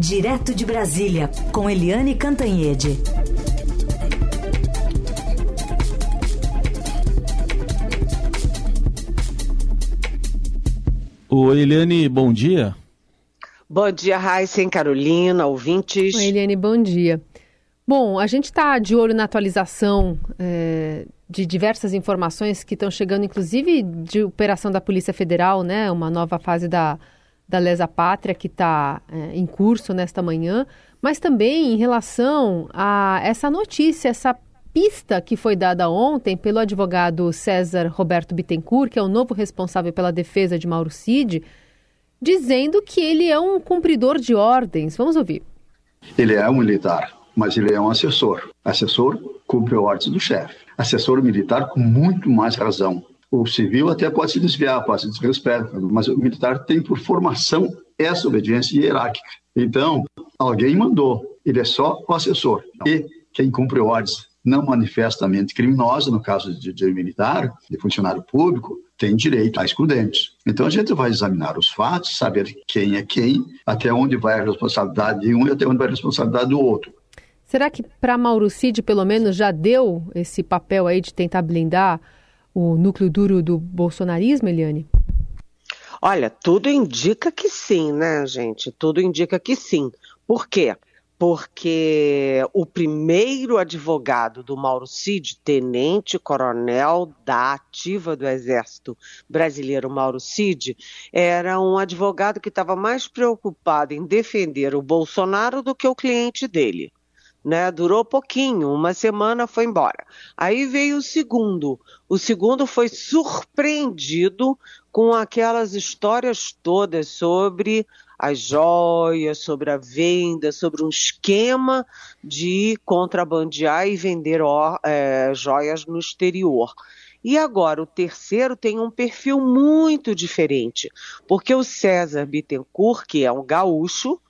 Direto de Brasília, com Eliane Cantanhede. O Eliane, bom dia. Bom dia, Raíssa Carolina, ouvintes. Oi, Eliane, bom dia. Bom, a gente está de olho na atualização é, de diversas informações que estão chegando, inclusive de operação da Polícia Federal, né? Uma nova fase da, da Lesa Pátria que está é, em curso nesta manhã, mas também em relação a essa notícia, essa pista que foi dada ontem pelo advogado César Roberto Bittencourt, que é o novo responsável pela defesa de Mauro Cid, dizendo que ele é um cumpridor de ordens. Vamos ouvir. Ele é um militar, mas ele é um assessor. Assessor cumpre ordens do chefe. Assessor militar com muito mais razão, o civil até pode se desviar, pode se desrespeitar, mas o militar tem por formação essa obediência hierárquica. Então, alguém mandou, ele é só o assessor. E quem cumpre ordens não manifestamente criminosa, no caso de, de militar, de funcionário público, tem direito a excludentes. Então a gente vai examinar os fatos, saber quem é quem, até onde vai a responsabilidade de um e até onde vai a responsabilidade do outro. Será que para Mauro Cid, pelo menos, já deu esse papel aí de tentar blindar o núcleo duro do bolsonarismo, Eliane? Olha, tudo indica que sim, né, gente? Tudo indica que sim. Por quê? Porque o primeiro advogado do Mauro Cid, tenente-coronel da ativa do Exército Brasileiro, Mauro Cid, era um advogado que estava mais preocupado em defender o Bolsonaro do que o cliente dele né? Durou pouquinho, uma semana foi embora. Aí veio o segundo. O segundo foi surpreendido com aquelas histórias todas sobre as joias, sobre a venda, sobre um esquema de contrabandear e vender é, joias no exterior. E agora, o terceiro tem um perfil muito diferente, porque o César Bittencourt, que é um gaúcho,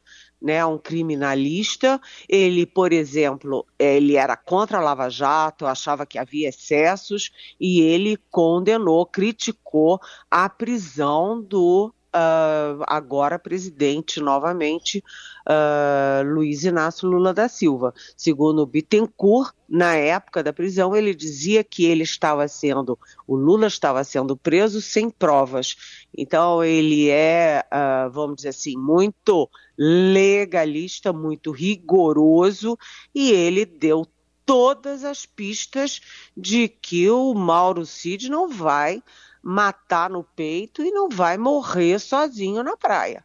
né, um criminalista. Ele, por exemplo, ele era contra a Lava Jato, achava que havia excessos e ele condenou, criticou a prisão do uh, agora presidente novamente, uh, Luiz Inácio Lula da Silva. Segundo Bittencourt, na época da prisão, ele dizia que ele estava sendo, o Lula estava sendo preso sem provas. Então, ele é, uh, vamos dizer assim, muito legalista, muito rigoroso, e ele deu todas as pistas de que o Mauro Cid não vai matar no peito e não vai morrer sozinho na praia.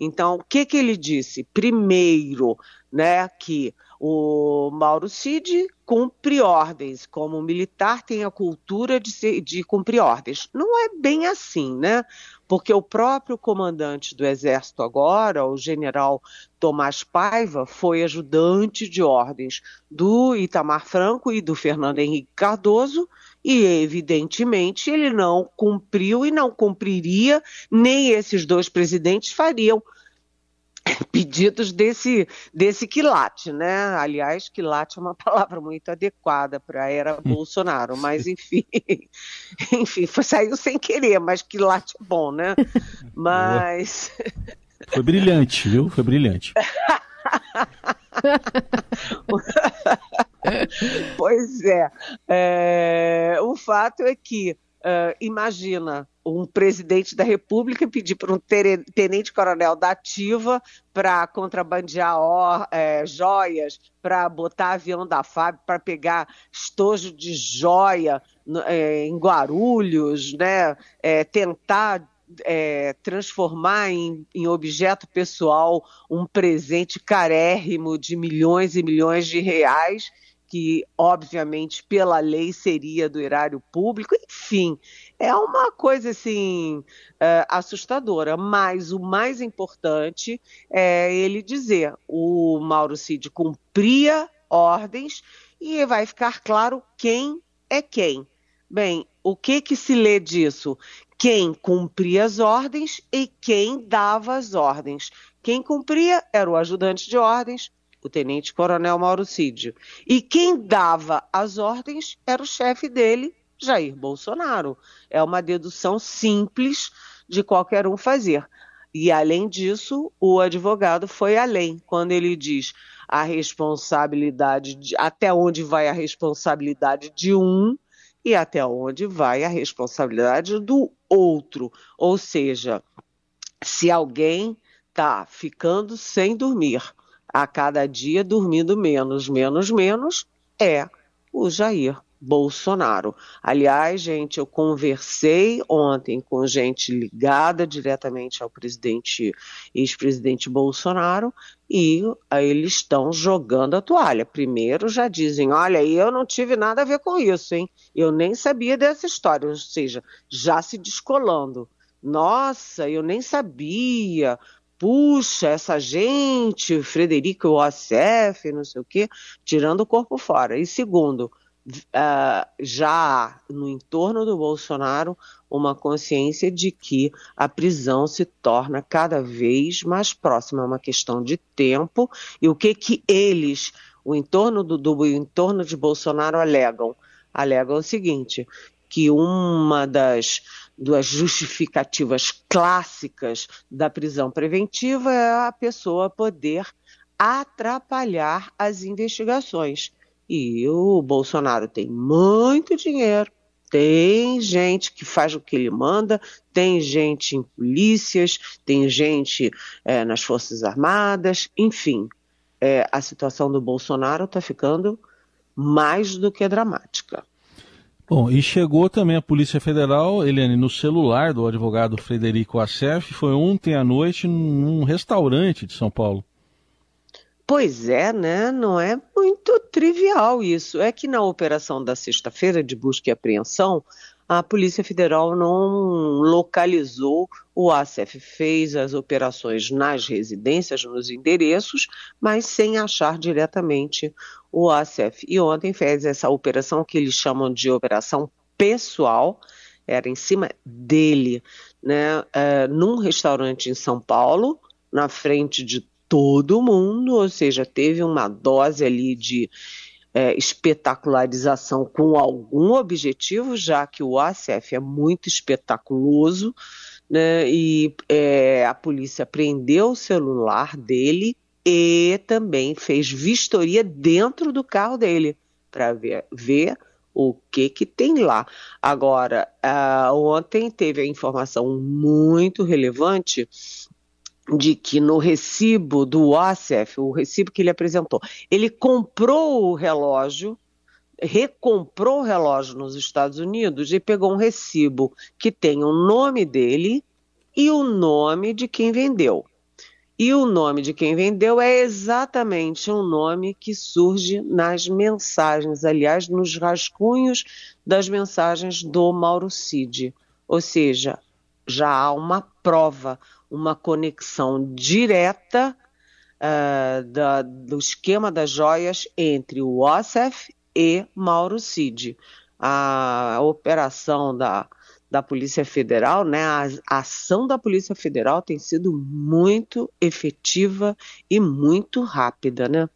Então, o que, que ele disse? Primeiro, né, que o Mauro Cid cumpre ordens, como militar tem a cultura de, ser, de cumprir ordens. Não é bem assim, né? Porque o próprio comandante do Exército agora, o general Tomás Paiva, foi ajudante de ordens do Itamar Franco e do Fernando Henrique Cardoso, e, evidentemente, ele não cumpriu e não cumpriria, nem esses dois presidentes fariam pedidos desse, desse quilate, né? Aliás, quilate é uma palavra muito adequada para a era hum. Bolsonaro, mas enfim, enfim, foi, saiu sem querer, mas quilate é bom, né? Mas. Foi brilhante, viu? Foi brilhante. pois é. é. O fato é que, uh, imagina, um presidente da República pedir para um tenente-coronel da Ativa para contrabandear ó, é, joias, para botar avião da FAB, para pegar estojo de joia é, em Guarulhos, né? É, tentar é, transformar em, em, objeto pessoal um presente carérrimo de milhões e milhões de reais, que obviamente pela lei seria do erário público, enfim, é uma coisa assim é, assustadora. Mas o mais importante é ele dizer: o Mauro Cid cumpria ordens e vai ficar claro quem é quem. Bem, o que que se lê disso? Quem cumpria as ordens e quem dava as ordens. Quem cumpria era o ajudante de ordens, o tenente-coronel Mauro Cídio. E quem dava as ordens era o chefe dele, Jair Bolsonaro. É uma dedução simples de qualquer um fazer. E além disso, o advogado foi além quando ele diz a responsabilidade de, até onde vai a responsabilidade de um e até onde vai a responsabilidade do outro. Ou seja, se alguém está ficando sem dormir, a cada dia dormindo menos, menos, menos, é o Jair Bolsonaro. Aliás, gente, eu conversei ontem com gente ligada diretamente ao presidente, ex-presidente Bolsonaro, e eles estão jogando a toalha. Primeiro já dizem, olha, eu não tive nada a ver com isso, hein? Eu nem sabia dessa história, ou seja, já se descolando. Nossa, eu nem sabia. Puxa, essa gente, Frederico Ossef, não sei o quê, tirando o corpo fora. E segundo, uh, já há no entorno do Bolsonaro uma consciência de que a prisão se torna cada vez mais próxima, é uma questão de tempo. E o que que eles, o entorno do, do entorno de Bolsonaro alegam? Alegam o seguinte, que uma das, das justificativas clássicas da prisão preventiva é a pessoa poder atrapalhar as investigações. E o Bolsonaro tem muito dinheiro, tem gente que faz o que ele manda, tem gente em polícias, tem gente é, nas Forças Armadas, enfim. É, a situação do Bolsonaro está ficando mais do que dramática. Bom, e chegou também a Polícia Federal, Eliane, no celular do advogado Frederico Assef, foi ontem à noite num restaurante de São Paulo. Pois é, né? Não é muito trivial isso. É que na operação da sexta-feira de busca e apreensão, a Polícia Federal não localizou o ACF, fez as operações nas residências, nos endereços, mas sem achar diretamente o ACF. E ontem fez essa operação que eles chamam de operação pessoal, era em cima dele, né, é, num restaurante em São Paulo, na frente de todo mundo, ou seja, teve uma dose ali de é, espetacularização com algum objetivo, já que o ACF é muito espetaculoso, né, e é, a polícia prendeu o celular dele e também fez vistoria dentro do carro dele para ver, ver o que que tem lá. Agora, uh, ontem teve a informação muito relevante de que no recibo do OASF, o recibo que ele apresentou, ele comprou o relógio, recomprou o relógio nos Estados Unidos e pegou um recibo que tem o nome dele e o nome de quem vendeu. E o nome de quem vendeu é exatamente o nome que surge nas mensagens, aliás, nos rascunhos das mensagens do Mauro Cid. Ou seja, já há uma prova, uma conexão direta uh, da, do esquema das joias entre o OSEF e Mauro Cid. A, a operação da, da Polícia Federal, né, a, a, ação da Polícia Federal tem sido muito efetiva e muito rápida, né?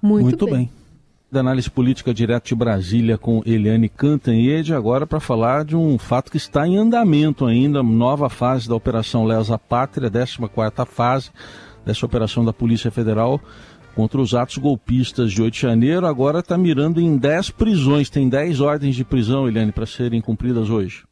Muito, muito bem. bem da análise política direto de Brasília com Eliane Cantanhede, agora para falar de um fato que está em andamento ainda, nova fase da Operação Lesa Pátria, 14ª fase dessa operação da Polícia Federal contra os atos golpistas de 8 de janeiro, agora está mirando em 10 prisões, tem 10 ordens de prisão, Eliane, para serem cumpridas hoje.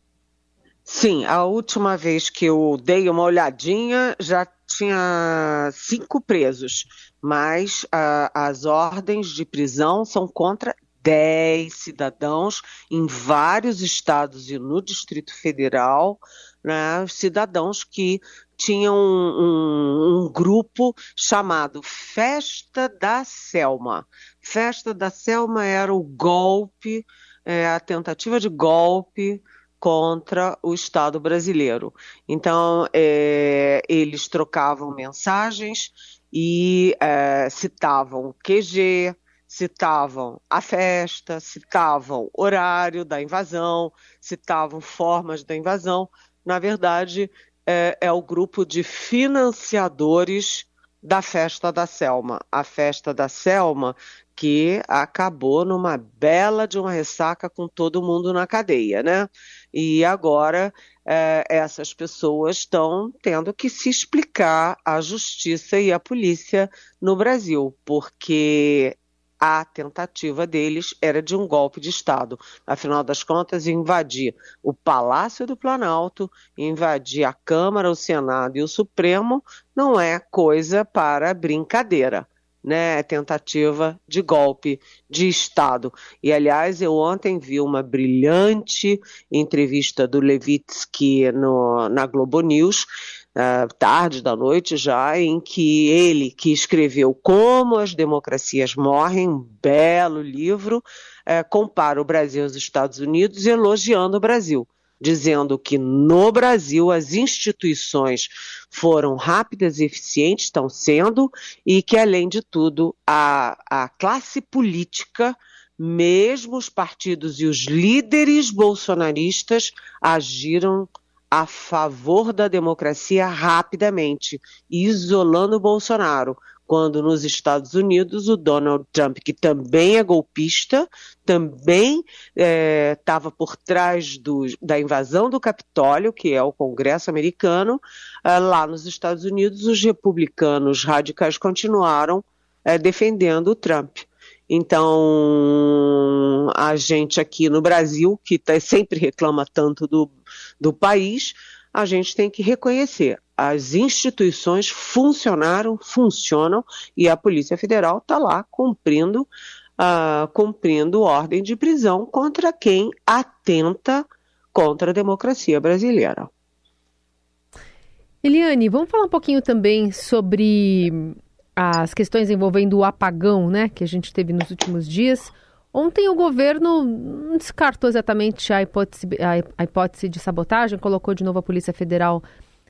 Sim, a última vez que eu dei uma olhadinha já tinha cinco presos, mas uh, as ordens de prisão são contra 10 cidadãos em vários estados e no Distrito Federal, né, cidadãos que tinham um, um, um, grupo chamado Festa da Selma. Festa da Selma era o golpe, é, a tentativa de golpe contra o Estado brasileiro. Então, é, eles trocavam mensagens e é, citavam QG, citavam a festa, citavam horário da invasão, citavam formas da invasão. Na verdade, é, é o grupo de financiadores da festa da Selma. A festa da Selma que acabou numa bela de uma ressaca com todo mundo na cadeia, né? E agora é, essas pessoas estão tendo que se explicar à justiça e à polícia no Brasil, porque a tentativa deles era de um golpe de Estado. Afinal das contas, invadir o Palácio do Planalto, invadir a Câmara, o Senado e o Supremo não é coisa para brincadeira né, tentativa de golpe de Estado. E, aliás, eu ontem vi uma brilhante entrevista do Levitsky no, na Globo News, tarde da noite já, em que ele, que escreveu Como as Democracias Morrem, um belo livro, uh, compara o Brasil aos Estados Unidos, elogiando o Brasil dizendo que no Brasil as instituições foram rápidas e eficientes, estão sendo, e que, além de tudo, a, a classe política, mesmo os partidos e os líderes bolsonaristas, agiram a favor da democracia rapidamente, isolando Bolsonaro, quando nos Estados Unidos o Donald Trump, que também é golpista, também estava é, por trás do, da invasão do Capitólio, que é o Congresso americano, é, lá nos Estados Unidos os republicanos radicais continuaram é, defendendo o Trump. Então, a gente aqui no Brasil, que tá, sempre reclama tanto do, do país, a gente tem que reconhecer as instituições funcionaram, funcionam e a Polícia Federal está lá cumprindo, uh, cumprindo ordem de prisão contra quem atenta contra a democracia brasileira. Eliane, vamos falar um pouquinho também sobre as questões envolvendo o apagão, né, que a gente teve nos últimos dias. Ontem o governo descartou exatamente a hipótese, a hipótese de sabotagem, colocou de novo a Polícia Federal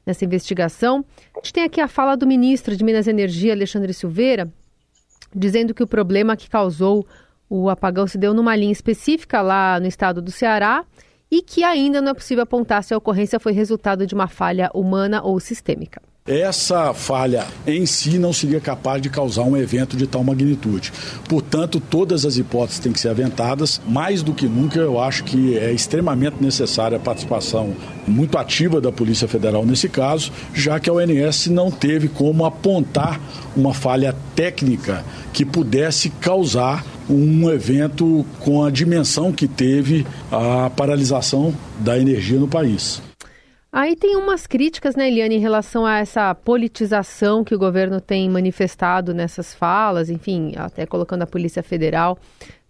nessa investigação. A gente tem aqui a fala do ministro de Minas e Energia, Alexandre Silveira, dizendo que o problema que causou o apagão se deu numa linha específica lá no estado do Ceará e que ainda não é possível apontar se a ocorrência foi resultado de uma falha humana ou sistêmica. Essa falha em si não seria capaz de causar um evento de tal magnitude. Portanto, todas as hipóteses têm que ser aventadas. Mais do que nunca, eu acho que é extremamente necessária a participação muito ativa da Polícia Federal nesse caso, já que a ONS não teve como apontar uma falha técnica que pudesse causar um evento com a dimensão que teve a paralisação da energia no país. Aí tem umas críticas, né, Eliane, em relação a essa politização que o governo tem manifestado nessas falas, enfim, até colocando a Polícia Federal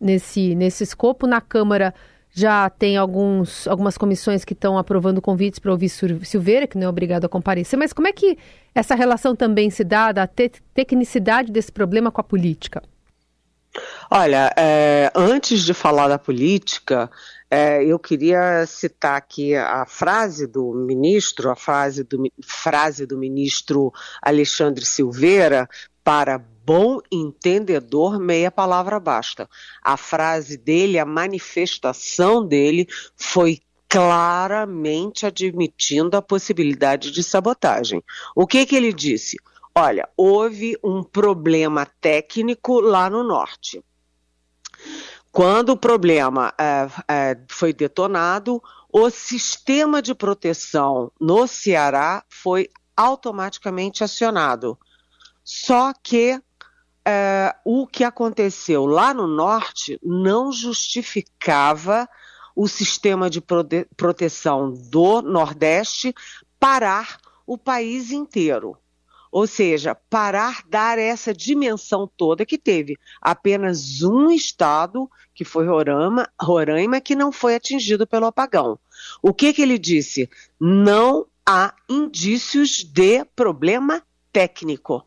nesse, nesse escopo. Na Câmara já tem alguns, algumas comissões que estão aprovando convites para ouvir Silveira, que não é obrigado a comparecer. Mas como é que essa relação também se dá da te tecnicidade desse problema com a política? Olha, é, antes de falar da política, eu queria citar aqui a frase do ministro, a frase do, frase do ministro Alexandre Silveira, para bom entendedor, meia palavra basta. A frase dele, a manifestação dele foi claramente admitindo a possibilidade de sabotagem. O que, que ele disse? Olha, houve um problema técnico lá no norte. Quando o problema é, é, foi detonado, o sistema de proteção no Ceará foi automaticamente acionado. Só que é, o que aconteceu lá no norte não justificava o sistema de prote proteção do Nordeste parar o país inteiro. Ou seja, parar dar essa dimensão toda que teve apenas um estado, que foi Roraima, Roraima que não foi atingido pelo apagão. O que, que ele disse? Não há indícios de problema técnico.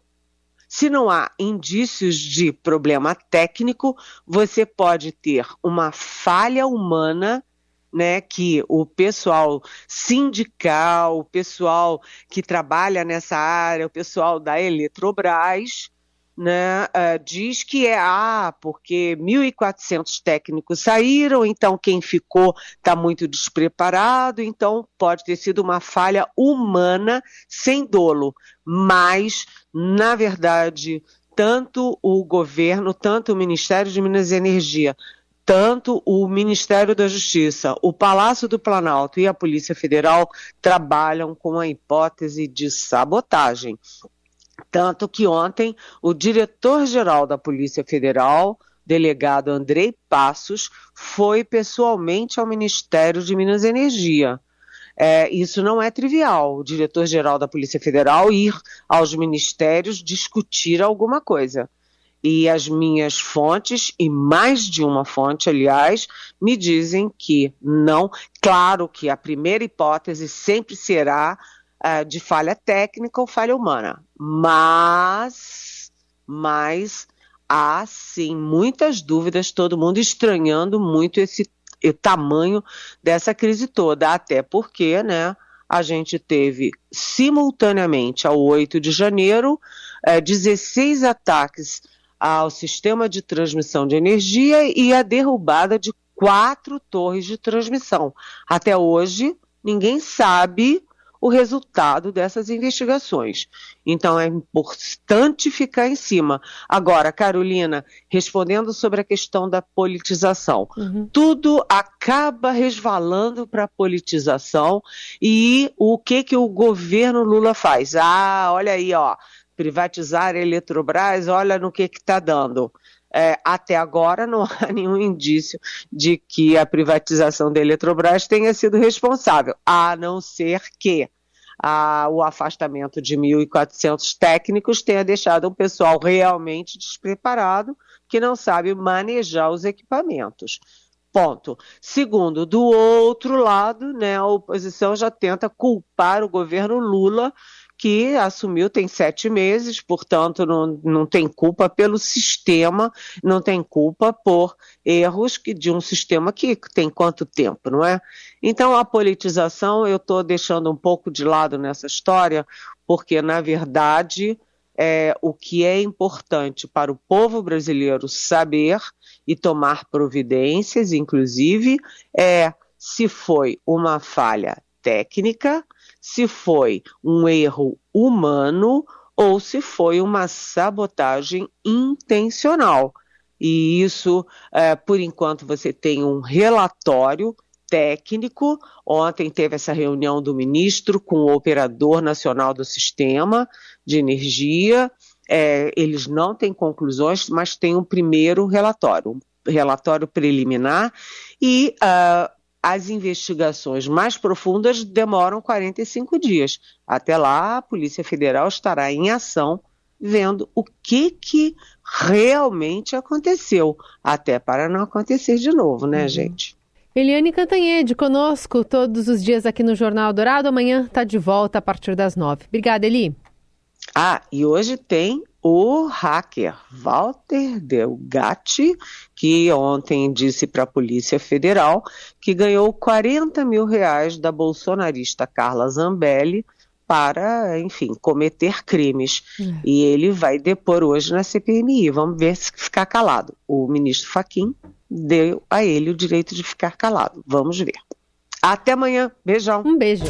Se não há indícios de problema técnico, você pode ter uma falha humana né, que o pessoal sindical, o pessoal que trabalha nessa área, o pessoal da Eletrobras, né, uh, diz que é ah, porque 1.400 técnicos saíram, então quem ficou está muito despreparado, então pode ter sido uma falha humana sem dolo. Mas, na verdade, tanto o governo, tanto o Ministério de Minas e Energia, tanto o Ministério da Justiça, o Palácio do Planalto e a Polícia Federal trabalham com a hipótese de sabotagem. Tanto que ontem o diretor-geral da Polícia Federal, delegado Andrei Passos, foi pessoalmente ao Ministério de Minas e Energia. É, isso não é trivial, o diretor-geral da Polícia Federal ir aos ministérios discutir alguma coisa. E as minhas fontes, e mais de uma fonte, aliás, me dizem que não. Claro que a primeira hipótese sempre será uh, de falha técnica ou falha humana, mas, mas há sim muitas dúvidas, todo mundo estranhando muito esse tamanho dessa crise toda, até porque, né, a gente teve simultaneamente ao 8 de janeiro 16 eh, ataques ao sistema de transmissão de energia e a derrubada de quatro torres de transmissão. Até hoje, ninguém sabe o resultado dessas investigações. Então é importante ficar em cima. Agora, Carolina, respondendo sobre a questão da politização, uhum. tudo acaba resvalando para a politização e o que que o governo Lula faz? Ah, olha aí, ó, privatizar a Eletrobras, olha no que está dando. É, até agora não há nenhum indício de que a privatização da Eletrobras tenha sido responsável, a não ser que a, o afastamento de 1.400 técnicos tenha deixado um pessoal realmente despreparado, que não sabe manejar os equipamentos. Ponto. Segundo, do outro lado, né, a oposição já tenta culpar o governo Lula que assumiu tem sete meses, portanto, não, não tem culpa pelo sistema, não tem culpa por erros que, de um sistema que tem quanto tempo, não é? Então, a politização eu estou deixando um pouco de lado nessa história, porque, na verdade, é, o que é importante para o povo brasileiro saber e tomar providências, inclusive, é se foi uma falha técnica, se foi um erro humano ou se foi uma sabotagem intencional. E isso, é, por enquanto, você tem um relatório técnico. Ontem teve essa reunião do ministro com o operador nacional do sistema de energia. É, eles não têm conclusões, mas tem um primeiro relatório, um relatório preliminar, e uh, as investigações mais profundas demoram 45 dias. Até lá, a Polícia Federal estará em ação vendo o que, que realmente aconteceu, até para não acontecer de novo, né, uhum. gente? Eliane Cantanhede conosco todos os dias aqui no Jornal Dourado. Amanhã está de volta a partir das nove. Obrigada, Eli. Ah, e hoje tem o hacker Walter Delgatti, que ontem disse para a Polícia Federal que ganhou 40 mil reais da bolsonarista Carla Zambelli para, enfim, cometer crimes. É. E ele vai depor hoje na CPMI. Vamos ver se ficar calado. O ministro Faquim deu a ele o direito de ficar calado. Vamos ver. Até amanhã. Beijão. Um beijo.